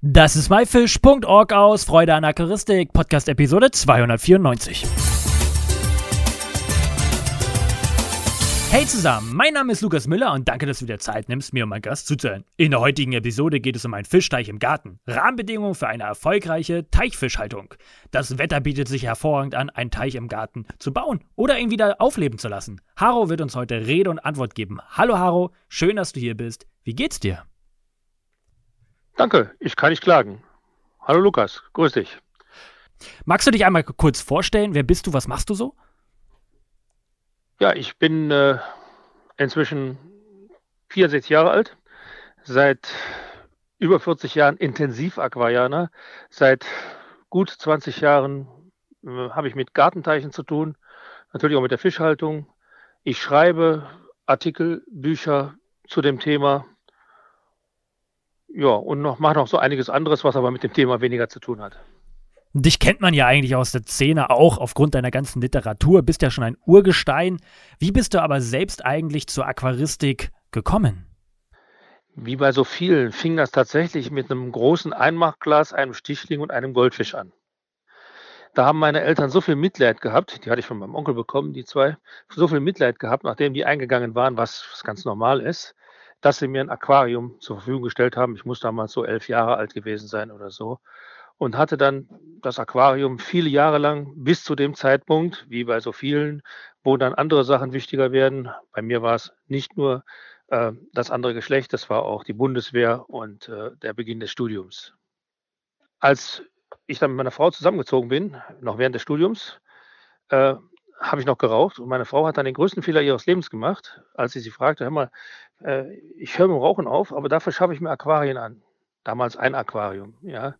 Das ist myfish.org aus Freude an Aquaristik, Podcast Episode 294. Hey zusammen, mein Name ist Lukas Müller und danke, dass du dir Zeit nimmst, mir und meinem Gast zuzuhören. In der heutigen Episode geht es um einen Fischteich im Garten. Rahmenbedingungen für eine erfolgreiche Teichfischhaltung. Das Wetter bietet sich hervorragend an, einen Teich im Garten zu bauen oder ihn wieder aufleben zu lassen. Haro wird uns heute Rede und Antwort geben. Hallo Haro, schön, dass du hier bist. Wie geht's dir? Danke, ich kann nicht klagen. Hallo Lukas, grüß dich. Magst du dich einmal kurz vorstellen? Wer bist du? Was machst du so? Ja, ich bin äh, inzwischen 64 Jahre alt, seit über 40 Jahren Intensiv-Aquarianer. Seit gut 20 Jahren äh, habe ich mit Gartenteichen zu tun, natürlich auch mit der Fischhaltung. Ich schreibe Artikel, Bücher zu dem Thema ja, und noch mache noch so einiges anderes, was aber mit dem Thema weniger zu tun hat. Dich kennt man ja eigentlich aus der Szene auch aufgrund deiner ganzen Literatur, bist ja schon ein Urgestein. Wie bist du aber selbst eigentlich zur Aquaristik gekommen? Wie bei so vielen fing das tatsächlich mit einem großen Einmachglas, einem Stichling und einem Goldfisch an. Da haben meine Eltern so viel Mitleid gehabt, die hatte ich von meinem Onkel bekommen, die zwei, so viel Mitleid gehabt, nachdem die eingegangen waren, was, was ganz normal ist, dass sie mir ein Aquarium zur Verfügung gestellt haben. Ich muss damals so elf Jahre alt gewesen sein oder so. Und hatte dann das Aquarium viele Jahre lang bis zu dem Zeitpunkt, wie bei so vielen, wo dann andere Sachen wichtiger werden. Bei mir war es nicht nur äh, das andere Geschlecht, das war auch die Bundeswehr und äh, der Beginn des Studiums. Als ich dann mit meiner Frau zusammengezogen bin, noch während des Studiums, äh, habe ich noch geraucht und meine Frau hat dann den größten Fehler ihres Lebens gemacht, als sie sie fragte, hör mal, äh, ich höre mit dem Rauchen auf, aber dafür schaffe ich mir Aquarien an. Damals ein Aquarium, ja.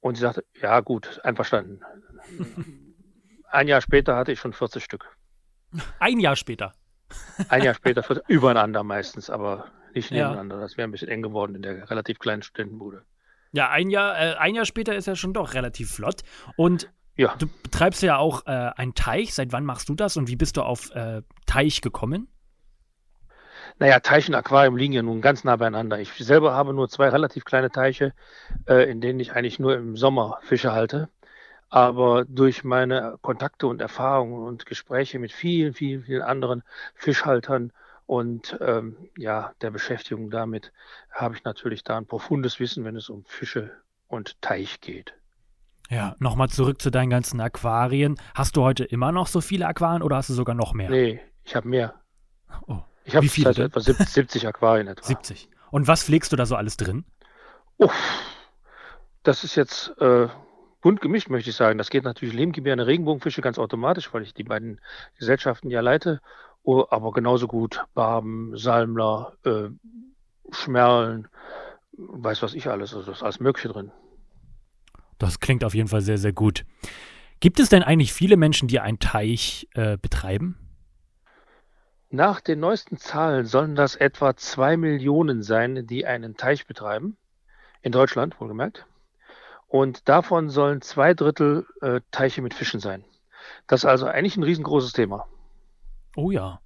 Und sie sagte, ja gut, einverstanden. ein Jahr später hatte ich schon 40 Stück. Ein Jahr später? ein Jahr später, übereinander meistens, aber nicht nebeneinander. Ja. Das wäre ein bisschen eng geworden in der relativ kleinen Studentenbude. Ja, ein Jahr, äh, ein Jahr später ist ja schon doch relativ flott. Und ja. Du betreibst ja auch äh, einen Teich. Seit wann machst du das und wie bist du auf äh, Teich gekommen? Naja, Teich und Aquarium liegen ja nun ganz nah beieinander. Ich selber habe nur zwei relativ kleine Teiche, äh, in denen ich eigentlich nur im Sommer Fische halte. Aber durch meine Kontakte und Erfahrungen und Gespräche mit vielen, vielen, vielen anderen Fischhaltern und ähm, ja, der Beschäftigung damit habe ich natürlich da ein profundes Wissen, wenn es um Fische und Teich geht. Ja, nochmal zurück zu deinen ganzen Aquarien. Hast du heute immer noch so viele Aquarien oder hast du sogar noch mehr? Nee, ich habe mehr. Oh. Ich habe seit etwa 70 Aquarien etwa. 70. Und was pflegst du da so alles drin? Oh, das ist jetzt äh, bunt gemischt, möchte ich sagen. Das geht natürlich Lehmgebärende Regenbogenfische ganz automatisch, weil ich die beiden Gesellschaften ja leite. Oh, aber genauso gut Barben, Salmler, äh, Schmerlen, weiß was ich alles. Also das ist alles Mögliche drin. Das klingt auf jeden Fall sehr, sehr gut. Gibt es denn eigentlich viele Menschen, die einen Teich äh, betreiben? Nach den neuesten Zahlen sollen das etwa zwei Millionen sein, die einen Teich betreiben. In Deutschland, wohlgemerkt. Und davon sollen zwei Drittel äh, Teiche mit Fischen sein. Das ist also eigentlich ein riesengroßes Thema. Oh ja.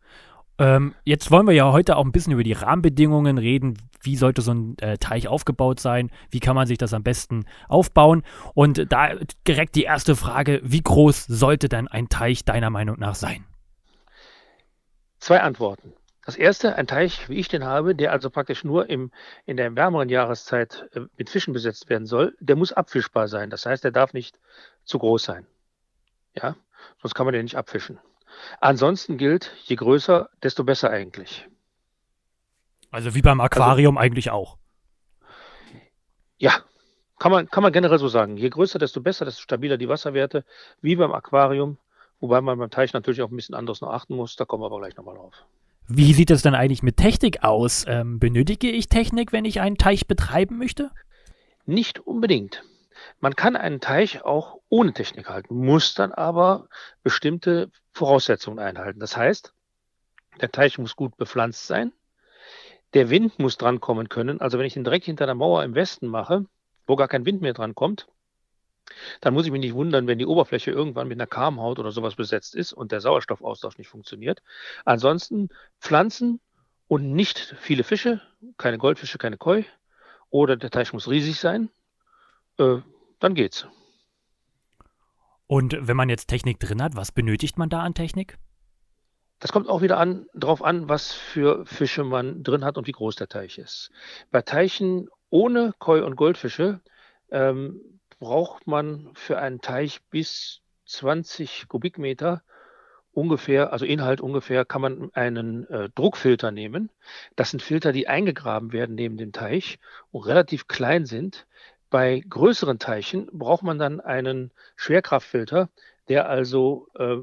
Ähm, jetzt wollen wir ja heute auch ein bisschen über die Rahmenbedingungen reden. Wie sollte so ein äh, Teich aufgebaut sein? Wie kann man sich das am besten aufbauen? Und da direkt die erste Frage: Wie groß sollte denn ein Teich deiner Meinung nach sein? Zwei Antworten. Das erste, ein Teich, wie ich den habe, der also praktisch nur im, in der wärmeren Jahreszeit äh, mit Fischen besetzt werden soll, der muss abfischbar sein. Das heißt, der darf nicht zu groß sein. Ja, sonst kann man den nicht abfischen. Ansonsten gilt, je größer, desto besser eigentlich. Also wie beim Aquarium also, eigentlich auch. Ja, kann man, kann man generell so sagen. Je größer, desto besser, desto stabiler die Wasserwerte, wie beim Aquarium. Wobei man beim Teich natürlich auch ein bisschen anderes noch achten muss. Da kommen wir aber gleich nochmal drauf. Wie sieht es denn eigentlich mit Technik aus? Ähm, benötige ich Technik, wenn ich einen Teich betreiben möchte? Nicht unbedingt. Man kann einen Teich auch ohne Technik halten, muss dann aber bestimmte Voraussetzungen einhalten. Das heißt, der Teich muss gut bepflanzt sein, der Wind muss drankommen können. Also wenn ich den direkt hinter der Mauer im Westen mache, wo gar kein Wind mehr drankommt, dann muss ich mich nicht wundern, wenn die Oberfläche irgendwann mit einer Karmhaut oder sowas besetzt ist und der Sauerstoffaustausch nicht funktioniert. Ansonsten Pflanzen und nicht viele Fische, keine Goldfische, keine Koi. Oder der Teich muss riesig sein äh, dann geht's. Und wenn man jetzt Technik drin hat, was benötigt man da an Technik? Das kommt auch wieder an, darauf an, was für Fische man drin hat und wie groß der Teich ist. Bei Teichen ohne Koi und Goldfische ähm, braucht man für einen Teich bis 20 Kubikmeter ungefähr, also Inhalt ungefähr, kann man einen äh, Druckfilter nehmen. Das sind Filter, die eingegraben werden neben dem Teich und relativ klein sind. Bei größeren Teichen braucht man dann einen Schwerkraftfilter, der also äh,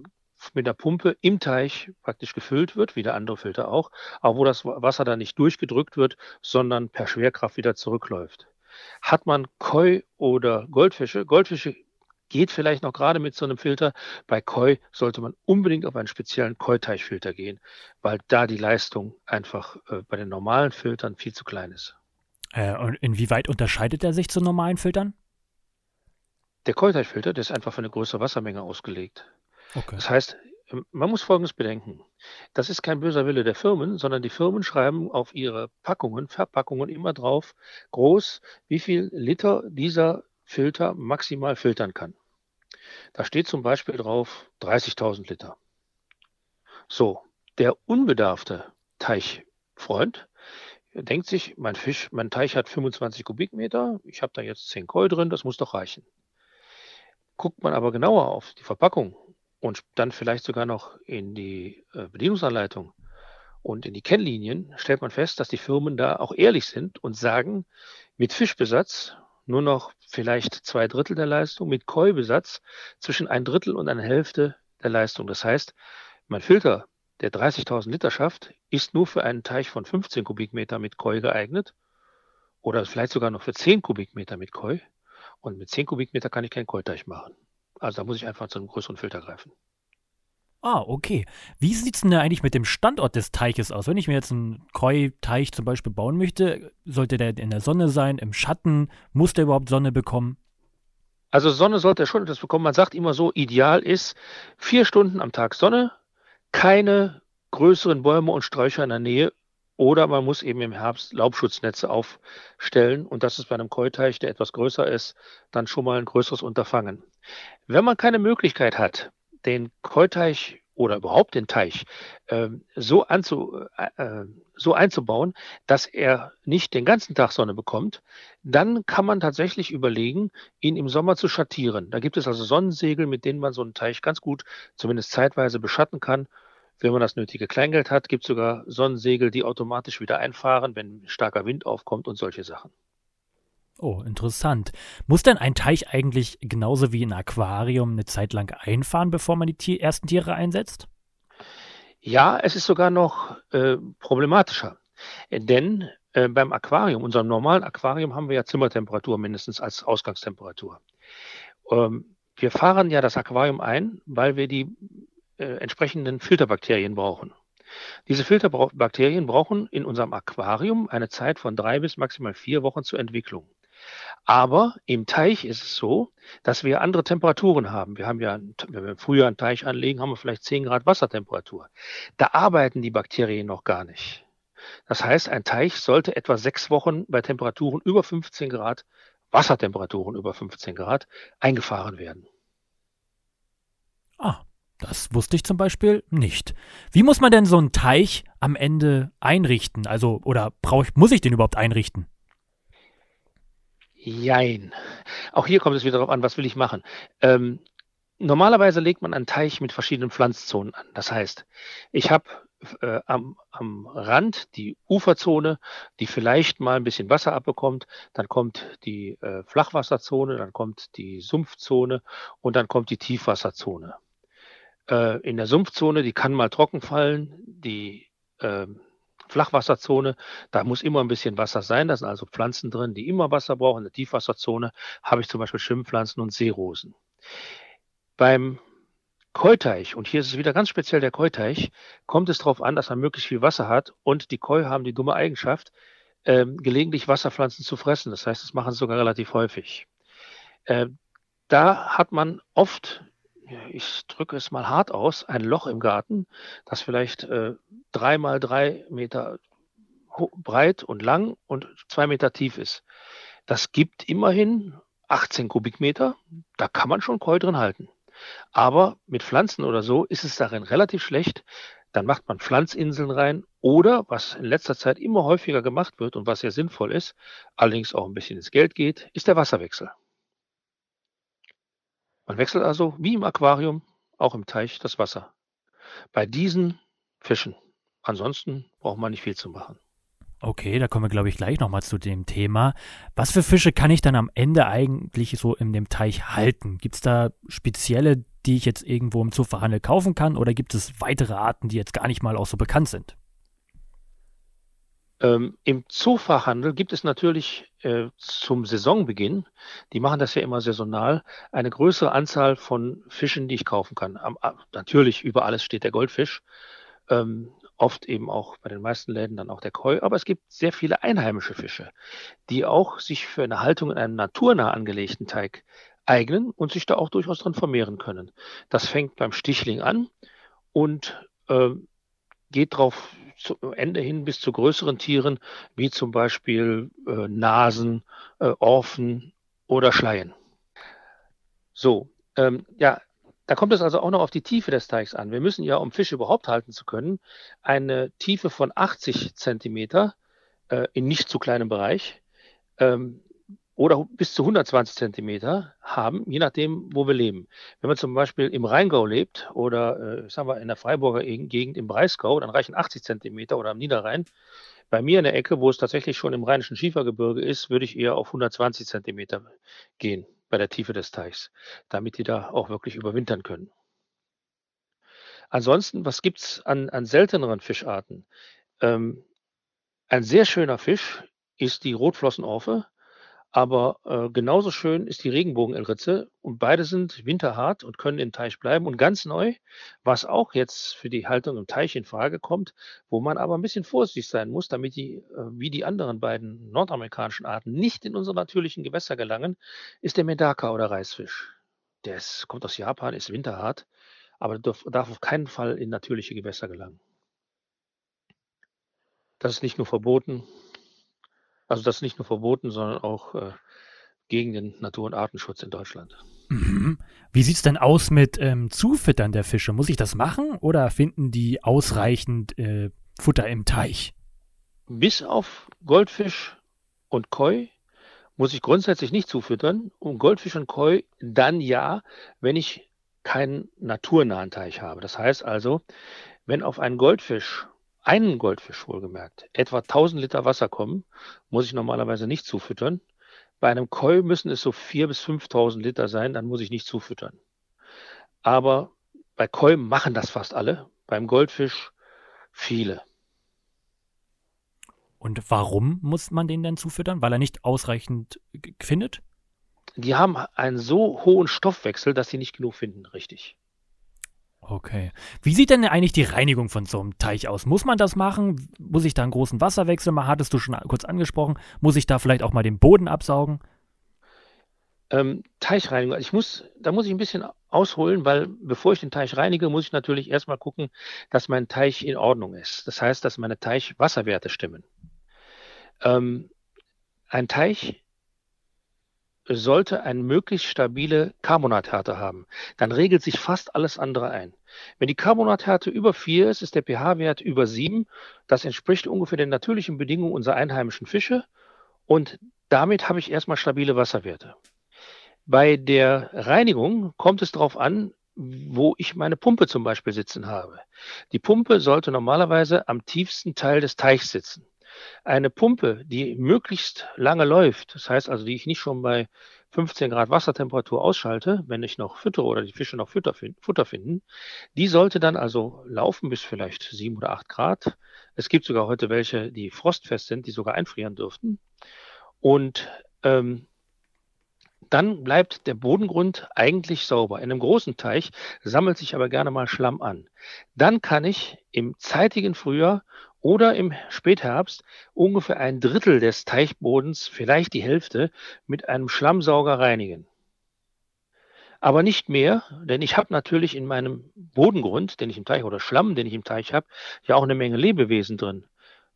mit der Pumpe im Teich praktisch gefüllt wird, wie der andere Filter auch, aber wo das Wasser dann nicht durchgedrückt wird, sondern per Schwerkraft wieder zurückläuft. Hat man Koi oder Goldfische, Goldfische geht vielleicht noch gerade mit so einem Filter. Bei Koi sollte man unbedingt auf einen speziellen Koi-Teichfilter gehen, weil da die Leistung einfach äh, bei den normalen Filtern viel zu klein ist. Äh, und inwieweit unterscheidet er sich zu normalen Filtern? Der Koi-Teichfilter, der ist einfach für eine größere Wassermenge ausgelegt. Okay. Das heißt, ähm, man muss Folgendes bedenken. Das ist kein böser Wille der Firmen, sondern die Firmen schreiben auf ihre Packungen, Verpackungen immer drauf, groß, wie viel Liter dieser Filter maximal filtern kann. Da steht zum Beispiel drauf 30.000 Liter. So, der unbedarfte Teichfreund denkt sich, mein Fisch, mein Teich hat 25 Kubikmeter, ich habe da jetzt 10 Koi drin, das muss doch reichen. Guckt man aber genauer auf die Verpackung und dann vielleicht sogar noch in die äh, Bedienungsanleitung und in die Kennlinien, stellt man fest, dass die Firmen da auch ehrlich sind und sagen, mit Fischbesatz nur noch vielleicht zwei Drittel der Leistung, mit Koi-Besatz zwischen ein Drittel und eine Hälfte der Leistung. Das heißt, mein Filter, der 30.000 Liter schafft, ist nur für einen Teich von 15 Kubikmeter mit Koi geeignet oder vielleicht sogar noch für 10 Kubikmeter mit Koi. Und mit 10 Kubikmeter kann ich keinen Koi-Teich machen. Also da muss ich einfach zu einem größeren Filter greifen. Ah, okay. Wie sieht es denn da eigentlich mit dem Standort des Teiches aus? Wenn ich mir jetzt einen Koi-Teich zum Beispiel bauen möchte, sollte der in der Sonne sein, im Schatten? Muss der überhaupt Sonne bekommen? Also Sonne sollte er schon etwas bekommen. Man sagt immer so, ideal ist vier Stunden am Tag Sonne, keine größeren Bäume und Sträucher in der Nähe oder man muss eben im Herbst Laubschutznetze aufstellen. Und das ist bei einem Keuteich, der etwas größer ist, dann schon mal ein größeres Unterfangen. Wenn man keine Möglichkeit hat, den Keuteich oder überhaupt den Teich äh, so, anzu, äh, äh, so einzubauen, dass er nicht den ganzen Tag Sonne bekommt, dann kann man tatsächlich überlegen, ihn im Sommer zu schattieren. Da gibt es also Sonnensegel, mit denen man so einen Teich ganz gut, zumindest zeitweise, beschatten kann wenn man das nötige Kleingeld hat, gibt es sogar Sonnensegel, die automatisch wieder einfahren, wenn starker Wind aufkommt und solche Sachen. Oh, interessant. Muss denn ein Teich eigentlich genauso wie ein Aquarium eine Zeit lang einfahren, bevor man die Tier ersten Tiere einsetzt? Ja, es ist sogar noch äh, problematischer. Denn äh, beim Aquarium, unserem normalen Aquarium, haben wir ja Zimmertemperatur mindestens als Ausgangstemperatur. Ähm, wir fahren ja das Aquarium ein, weil wir die äh, entsprechenden Filterbakterien brauchen. Diese Filterbakterien brauchen in unserem Aquarium eine Zeit von drei bis maximal vier Wochen zur Entwicklung. Aber im Teich ist es so, dass wir andere Temperaturen haben. Wir haben ja, wenn wir früher einen Teich anlegen, haben wir vielleicht 10 Grad Wassertemperatur. Da arbeiten die Bakterien noch gar nicht. Das heißt, ein Teich sollte etwa sechs Wochen bei Temperaturen über 15 Grad, Wassertemperaturen über 15 Grad, eingefahren werden. Ah, das wusste ich zum Beispiel nicht. Wie muss man denn so einen Teich am Ende einrichten? Also, oder brauch muss ich den überhaupt einrichten? Jein. Auch hier kommt es wieder darauf an, was will ich machen. Ähm, normalerweise legt man einen Teich mit verschiedenen Pflanzzonen an. Das heißt, ich habe äh, am, am Rand die Uferzone, die vielleicht mal ein bisschen Wasser abbekommt. Dann kommt die äh, Flachwasserzone, dann kommt die Sumpfzone und dann kommt die Tiefwasserzone äh, in der Sumpfzone, die kann mal trocken fallen, die äh, Flachwasserzone, da muss immer ein bisschen Wasser sein. Da sind also Pflanzen drin, die immer Wasser brauchen. In der Tiefwasserzone habe ich zum Beispiel Schimmpflanzen und Seerosen. Beim Keuteich, und hier ist es wieder ganz speziell der Keuteich, kommt es darauf an, dass man möglichst viel Wasser hat und die Koi haben die dumme Eigenschaft, äh, gelegentlich Wasserpflanzen zu fressen. Das heißt, das machen sie sogar relativ häufig. Äh, da hat man oft ich drücke es mal hart aus, ein Loch im Garten, das vielleicht äh, drei mal drei Meter breit und lang und zwei Meter tief ist. Das gibt immerhin 18 Kubikmeter, da kann man schon Koi drin halten. Aber mit Pflanzen oder so ist es darin relativ schlecht. Dann macht man Pflanzinseln rein oder, was in letzter Zeit immer häufiger gemacht wird und was sehr sinnvoll ist, allerdings auch ein bisschen ins Geld geht, ist der Wasserwechsel. Man wechselt also wie im Aquarium auch im Teich das Wasser. Bei diesen Fischen. Ansonsten braucht man nicht viel zu machen. Okay, da kommen wir, glaube ich, gleich nochmal zu dem Thema. Was für Fische kann ich dann am Ende eigentlich so in dem Teich halten? Gibt es da spezielle, die ich jetzt irgendwo im Zoofachhandel kaufen kann oder gibt es weitere Arten, die jetzt gar nicht mal auch so bekannt sind? Ähm, Im Zoofachhandel gibt es natürlich äh, zum Saisonbeginn, die machen das ja immer saisonal, eine größere Anzahl von Fischen, die ich kaufen kann. Am, natürlich über alles steht der Goldfisch. Ähm, oft eben auch bei den meisten Läden dann auch der Koi, aber es gibt sehr viele einheimische Fische, die auch sich für eine Haltung in einem naturnah angelegten Teig eignen und sich da auch durchaus drin vermehren können. Das fängt beim Stichling an und äh, geht darauf zu Ende hin bis zu größeren Tieren, wie zum Beispiel äh, Nasen, äh, Orphen oder Schleien. So, ähm, ja, da kommt es also auch noch auf die Tiefe des Teichs an. Wir müssen ja, um Fische überhaupt halten zu können, eine Tiefe von 80 Zentimeter äh, in nicht zu kleinem Bereich ähm, oder bis zu 120 Zentimeter haben, je nachdem, wo wir leben. Wenn man zum Beispiel im Rheingau lebt oder äh, sagen wir in der Freiburger Gegend im Breisgau, dann reichen 80 Zentimeter oder am Niederrhein. Bei mir in der Ecke, wo es tatsächlich schon im Rheinischen Schiefergebirge ist, würde ich eher auf 120 Zentimeter gehen bei der Tiefe des Teichs, damit die da auch wirklich überwintern können. Ansonsten, was gibt es an, an selteneren Fischarten? Ähm, ein sehr schöner Fisch ist die Rotflossenorfe, aber äh, genauso schön ist die Regenbogenelritze und beide sind winterhart und können im Teich bleiben. Und ganz neu, was auch jetzt für die Haltung im Teich in Frage kommt, wo man aber ein bisschen vorsichtig sein muss, damit die, äh, wie die anderen beiden nordamerikanischen Arten, nicht in unsere natürlichen Gewässer gelangen, ist der Medaka oder Reisfisch. Der ist, kommt aus Japan, ist winterhart, aber darf, darf auf keinen Fall in natürliche Gewässer gelangen. Das ist nicht nur verboten, also das ist nicht nur verboten, sondern auch äh, gegen den Natur- und Artenschutz in Deutschland. Mhm. Wie sieht es denn aus mit ähm, Zufüttern der Fische? Muss ich das machen oder finden die ausreichend äh, Futter im Teich? Bis auf Goldfisch und Koi muss ich grundsätzlich nicht zufüttern. Und Goldfisch und Koi dann ja, wenn ich keinen naturnahen Teich habe. Das heißt also, wenn auf einen Goldfisch einen Goldfisch wohlgemerkt, etwa 1000 Liter Wasser kommen, muss ich normalerweise nicht zufüttern. Bei einem Koi müssen es so 4.000 bis 5.000 Liter sein, dann muss ich nicht zufüttern. Aber bei Koi machen das fast alle, beim Goldfisch viele. Und warum muss man den denn zufüttern? Weil er nicht ausreichend findet? Die haben einen so hohen Stoffwechsel, dass sie nicht genug finden, richtig. Okay. Wie sieht denn eigentlich die Reinigung von so einem Teich aus? Muss man das machen? Muss ich da einen großen Wasserwechsel machen? Hattest du schon kurz angesprochen. Muss ich da vielleicht auch mal den Boden absaugen? Ähm, Teichreinigung. Also ich muss, da muss ich ein bisschen ausholen, weil bevor ich den Teich reinige, muss ich natürlich erstmal gucken, dass mein Teich in Ordnung ist. Das heißt, dass meine Teichwasserwerte stimmen. Ähm, ein Teich sollte eine möglichst stabile Carbonathärte haben. Dann regelt sich fast alles andere ein. Wenn die Carbonathärte über 4 ist, ist der pH-Wert über 7. Das entspricht ungefähr den natürlichen Bedingungen unserer einheimischen Fische. Und damit habe ich erstmal stabile Wasserwerte. Bei der Reinigung kommt es darauf an, wo ich meine Pumpe zum Beispiel sitzen habe. Die Pumpe sollte normalerweise am tiefsten Teil des Teichs sitzen. Eine Pumpe, die möglichst lange läuft, das heißt also, die ich nicht schon bei 15 Grad Wassertemperatur ausschalte, wenn ich noch füttere oder die Fische noch Futter, Futter finden, die sollte dann also laufen bis vielleicht 7 oder 8 Grad. Es gibt sogar heute welche, die frostfest sind, die sogar einfrieren dürften. Und ähm, dann bleibt der Bodengrund eigentlich sauber. In einem großen Teich sammelt sich aber gerne mal Schlamm an. Dann kann ich im zeitigen Frühjahr oder im Spätherbst ungefähr ein Drittel des Teichbodens, vielleicht die Hälfte, mit einem Schlammsauger reinigen. Aber nicht mehr, denn ich habe natürlich in meinem Bodengrund, den ich im Teich oder Schlamm, den ich im Teich habe, ja auch eine Menge Lebewesen drin.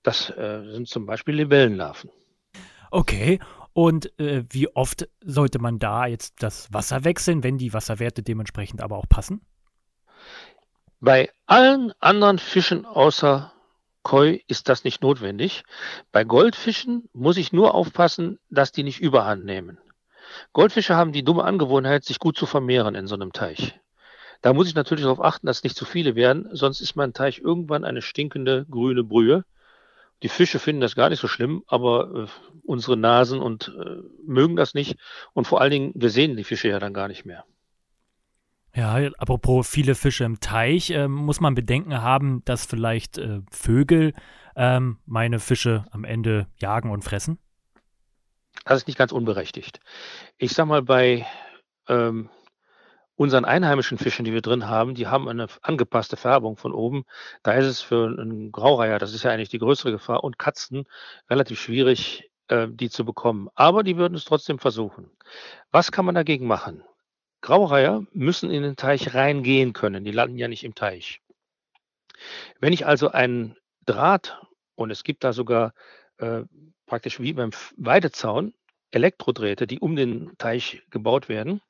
Das äh, sind zum Beispiel Libellenlarven. Okay, Und äh, wie oft sollte man da jetzt das Wasser wechseln, wenn die Wasserwerte dementsprechend aber auch passen? Bei allen anderen Fischen außer Koi ist das nicht notwendig. Bei Goldfischen muss ich nur aufpassen, dass die nicht überhand nehmen. Goldfische haben die dumme Angewohnheit, sich gut zu vermehren in so einem Teich. Da muss ich natürlich darauf achten, dass nicht zu viele werden, sonst ist mein Teich irgendwann eine stinkende grüne Brühe. Die Fische finden das gar nicht so schlimm, aber äh, unsere Nasen und äh, mögen das nicht. Und vor allen Dingen, wir sehen die Fische ja dann gar nicht mehr. Ja, apropos viele Fische im Teich, äh, muss man Bedenken haben, dass vielleicht äh, Vögel ähm, meine Fische am Ende jagen und fressen? Das ist nicht ganz unberechtigt. Ich sag mal, bei ähm, unseren einheimischen Fischen, die wir drin haben, die haben eine angepasste Färbung von oben. Da ist es für einen Graureiher, das ist ja eigentlich die größere Gefahr, und Katzen relativ schwierig, äh, die zu bekommen. Aber die würden es trotzdem versuchen. Was kann man dagegen machen? Graureiher müssen in den Teich reingehen können. Die landen ja nicht im Teich. Wenn ich also einen Draht, und es gibt da sogar äh, praktisch wie beim Weidezaun Elektrodrähte, die um den Teich gebaut werden,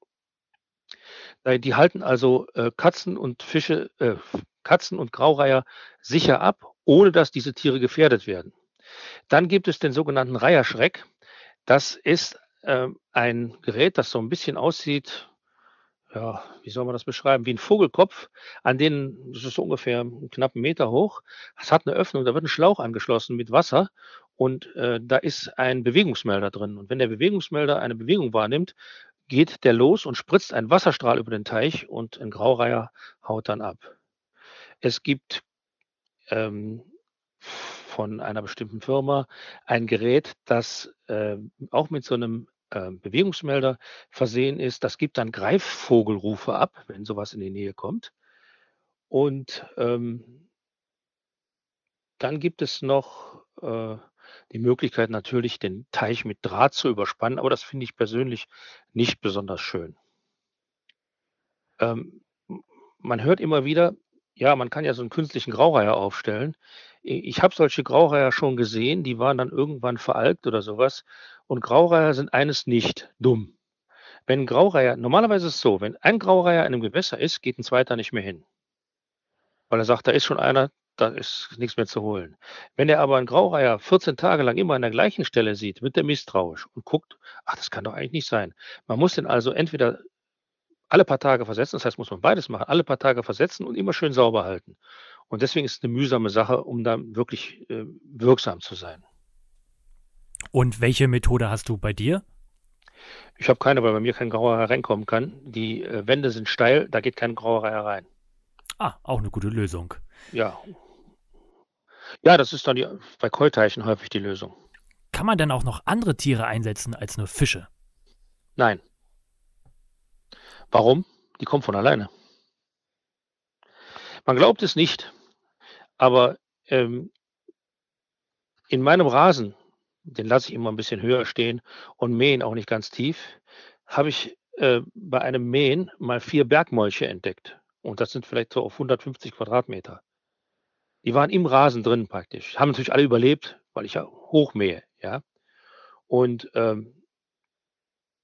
äh, die halten also äh, Katzen und Fische, äh, Katzen und Graureiher sicher ab, ohne dass diese Tiere gefährdet werden. Dann gibt es den sogenannten Reiherschreck. Das ist äh, ein Gerät, das so ein bisschen aussieht ja, wie soll man das beschreiben, wie ein Vogelkopf, an denen, das ist so ungefähr einen knappen Meter hoch. Es hat eine Öffnung, da wird ein Schlauch angeschlossen mit Wasser und äh, da ist ein Bewegungsmelder drin. Und wenn der Bewegungsmelder eine Bewegung wahrnimmt, geht der los und spritzt einen Wasserstrahl über den Teich und ein Graureiher haut dann ab. Es gibt ähm, von einer bestimmten Firma ein Gerät, das äh, auch mit so einem ähm, Bewegungsmelder versehen ist. Das gibt dann Greifvogelrufe ab, wenn sowas in die Nähe kommt. Und ähm, dann gibt es noch äh, die Möglichkeit natürlich, den Teich mit Draht zu überspannen, aber das finde ich persönlich nicht besonders schön. Ähm, man hört immer wieder, ja, man kann ja so einen künstlichen Graureiher aufstellen. Ich habe solche Graureiher schon gesehen, die waren dann irgendwann veralkt oder sowas. Und Graureiher sind eines nicht, dumm. Wenn Graureiher, normalerweise ist es so, wenn ein Graureiher in einem Gewässer ist, geht ein zweiter nicht mehr hin. Weil er sagt, da ist schon einer, da ist nichts mehr zu holen. Wenn er aber einen Graureiher 14 Tage lang immer an der gleichen Stelle sieht, wird er misstrauisch und guckt, ach, das kann doch eigentlich nicht sein. Man muss den also entweder alle paar Tage versetzen, das heißt, muss man beides machen, alle paar Tage versetzen und immer schön sauber halten. Und deswegen ist es eine mühsame Sache, um da wirklich äh, wirksam zu sein. Und welche Methode hast du bei dir? Ich habe keine, weil bei mir kein Grauer hereinkommen kann. Die äh, Wände sind steil, da geht kein Grauer herein. Ah, auch eine gute Lösung. Ja. Ja, das ist dann die, bei Keuteichen häufig die Lösung. Kann man dann auch noch andere Tiere einsetzen als nur Fische? Nein. Warum? Die kommen von alleine. Man glaubt es nicht, aber ähm, in meinem Rasen, den lasse ich immer ein bisschen höher stehen und mähen auch nicht ganz tief, habe ich äh, bei einem Mähen mal vier Bergmolche entdeckt. Und das sind vielleicht so auf 150 Quadratmeter. Die waren im Rasen drin praktisch. Haben natürlich alle überlebt, weil ich ja hochmähe, ja. Und ähm,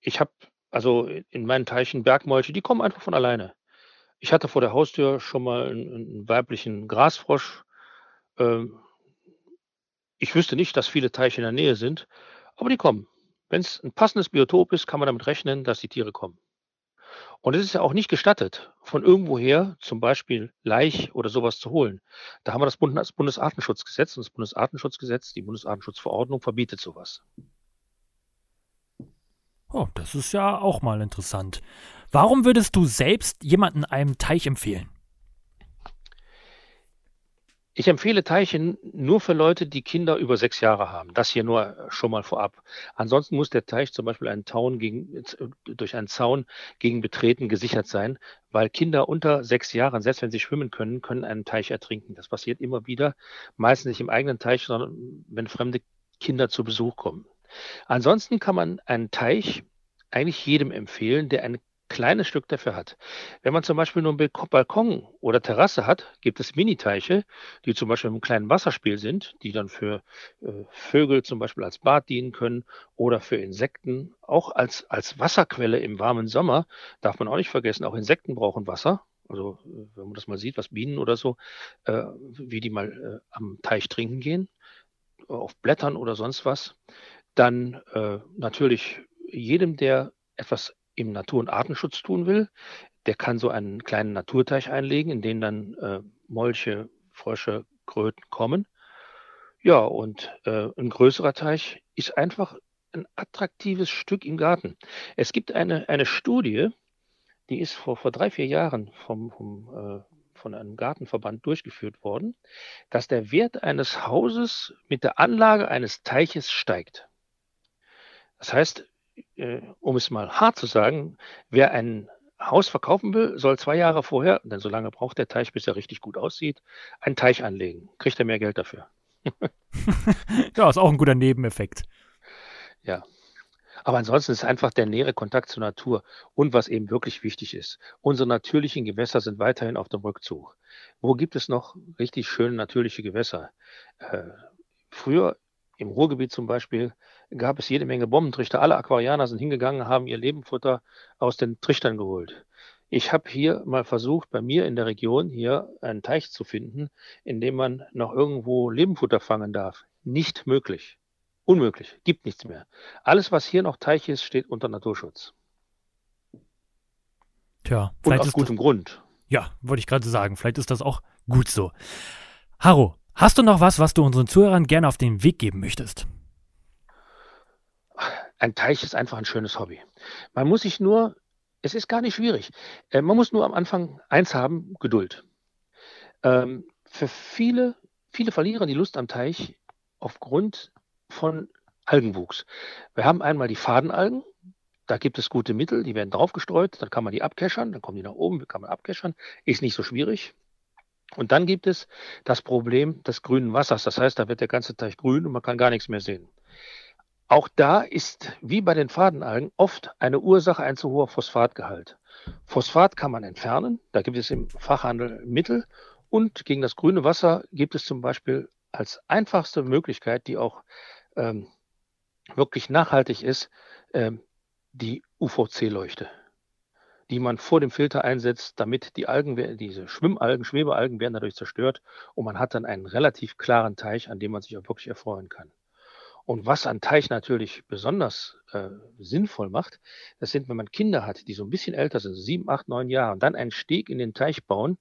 ich habe also in meinen Teichen Bergmolche, die kommen einfach von alleine. Ich hatte vor der Haustür schon mal einen, einen weiblichen Grasfrosch. Ähm, ich wüsste nicht, dass viele Teiche in der Nähe sind, aber die kommen. Wenn es ein passendes Biotop ist, kann man damit rechnen, dass die Tiere kommen. Und es ist ja auch nicht gestattet, von irgendwoher zum Beispiel Laich oder sowas zu holen. Da haben wir das Bundesartenschutzgesetz und das Bundesartenschutzgesetz, die Bundesartenschutzverordnung verbietet sowas. Oh, das ist ja auch mal interessant. Warum würdest du selbst jemanden einem Teich empfehlen? Ich empfehle Teiche nur für Leute, die Kinder über sechs Jahre haben. Das hier nur schon mal vorab. Ansonsten muss der Teich zum Beispiel einen Zaun gegen, durch einen Zaun gegen Betreten gesichert sein, weil Kinder unter sechs Jahren, selbst wenn sie schwimmen können, können einen Teich ertrinken. Das passiert immer wieder. Meistens nicht im eigenen Teich, sondern wenn fremde Kinder zu Besuch kommen. Ansonsten kann man einen Teich eigentlich jedem empfehlen, der ein kleines Stück dafür hat. Wenn man zum Beispiel nur einen Balkon oder Terrasse hat, gibt es Miniteiche, die zum Beispiel im kleinen Wasserspiel sind, die dann für äh, Vögel zum Beispiel als Bad dienen können oder für Insekten, auch als, als Wasserquelle im warmen Sommer, darf man auch nicht vergessen, auch Insekten brauchen Wasser. Also wenn man das mal sieht, was Bienen oder so, äh, wie die mal äh, am Teich trinken gehen, auf Blättern oder sonst was, dann äh, natürlich jedem, der etwas im Natur- und Artenschutz tun will, der kann so einen kleinen Naturteich einlegen, in den dann äh, Molche, Frösche, Kröten kommen. Ja, und äh, ein größerer Teich ist einfach ein attraktives Stück im Garten. Es gibt eine, eine Studie, die ist vor, vor drei, vier Jahren vom, vom, äh, von einem Gartenverband durchgeführt worden, dass der Wert eines Hauses mit der Anlage eines Teiches steigt. Das heißt, äh, um es mal hart zu sagen, wer ein Haus verkaufen will, soll zwei Jahre vorher, denn so lange braucht der Teich, bis er richtig gut aussieht, einen Teich anlegen. Kriegt er mehr Geld dafür. ja, ist auch ein guter Nebeneffekt. Ja. Aber ansonsten ist einfach der nähere Kontakt zur Natur und was eben wirklich wichtig ist. Unsere natürlichen Gewässer sind weiterhin auf dem Rückzug. Wo gibt es noch richtig schöne natürliche Gewässer? Äh, früher im Ruhrgebiet zum Beispiel gab es jede Menge Bombentrichter. Alle Aquarianer sind hingegangen, haben ihr Lebenfutter aus den Trichtern geholt. Ich habe hier mal versucht, bei mir in der Region hier einen Teich zu finden, in dem man noch irgendwo Lebenfutter fangen darf. Nicht möglich. Unmöglich. Gibt nichts mehr. Alles, was hier noch Teich ist, steht unter Naturschutz. Tja, Und aus gutem das, Grund. Ja, wollte ich gerade sagen. Vielleicht ist das auch gut so. Harro, Hast du noch was, was du unseren Zuhörern gerne auf den Weg geben möchtest? Ein Teich ist einfach ein schönes Hobby. Man muss sich nur, es ist gar nicht schwierig, äh, man muss nur am Anfang eins haben, Geduld. Ähm, für viele, viele verlieren die Lust am Teich aufgrund von Algenwuchs. Wir haben einmal die Fadenalgen, da gibt es gute Mittel, die werden draufgestreut, dann kann man die abkeschern, dann kommen die nach oben, kann man abkeschern, ist nicht so schwierig. Und dann gibt es das Problem des grünen Wassers. Das heißt, da wird der ganze Teich grün und man kann gar nichts mehr sehen. Auch da ist, wie bei den Fadenalgen, oft eine Ursache ein zu hoher Phosphatgehalt. Phosphat kann man entfernen, da gibt es im Fachhandel Mittel. Und gegen das grüne Wasser gibt es zum Beispiel als einfachste Möglichkeit, die auch ähm, wirklich nachhaltig ist, ähm, die UVC-Leuchte die man vor dem Filter einsetzt, damit die Algen, diese Schwimmalgen, Schwebealgen werden dadurch zerstört und man hat dann einen relativ klaren Teich, an dem man sich auch wirklich erfreuen kann. Und was ein Teich natürlich besonders äh, sinnvoll macht, das sind, wenn man Kinder hat, die so ein bisschen älter sind, sieben, acht, neun Jahre, und dann einen Steg in den Teich bauen,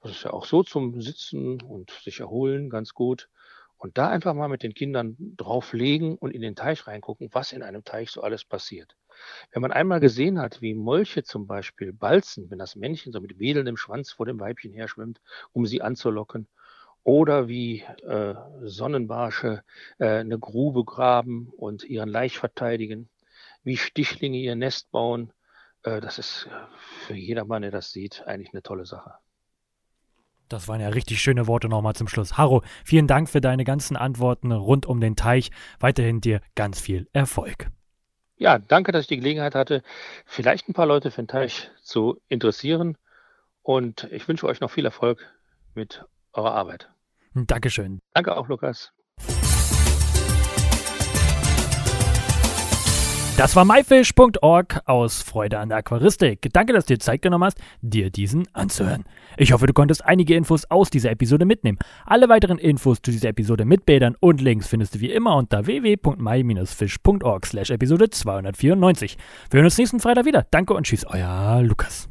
das ist ja auch so zum Sitzen und sich erholen ganz gut. Und da einfach mal mit den Kindern drauflegen und in den Teich reingucken, was in einem Teich so alles passiert. Wenn man einmal gesehen hat, wie Molche zum Beispiel balzen, wenn das Männchen so mit wedelndem Schwanz vor dem Weibchen herschwimmt, um sie anzulocken, oder wie äh, Sonnenbarsche äh, eine Grube graben und ihren Laich verteidigen, wie Stichlinge ihr Nest bauen, äh, das ist äh, für jedermann, der das sieht, eigentlich eine tolle Sache. Das waren ja richtig schöne Worte nochmal zum Schluss. Harro, vielen Dank für deine ganzen Antworten rund um den Teich. Weiterhin dir ganz viel Erfolg ja, danke, dass ich die Gelegenheit hatte, vielleicht ein paar Leute für den Teich zu interessieren. Und ich wünsche euch noch viel Erfolg mit eurer Arbeit. Dankeschön. Danke auch, Lukas. Das war myfish.org aus Freude an der Aquaristik. Danke, dass du dir Zeit genommen hast, dir diesen anzuhören. Ich hoffe, du konntest einige Infos aus dieser Episode mitnehmen. Alle weiteren Infos zu dieser Episode mit Bildern und Links findest du wie immer unter www.my-fish.org slash Episode 294. Wir hören uns nächsten Freitag wieder. Danke und tschüss, euer Lukas.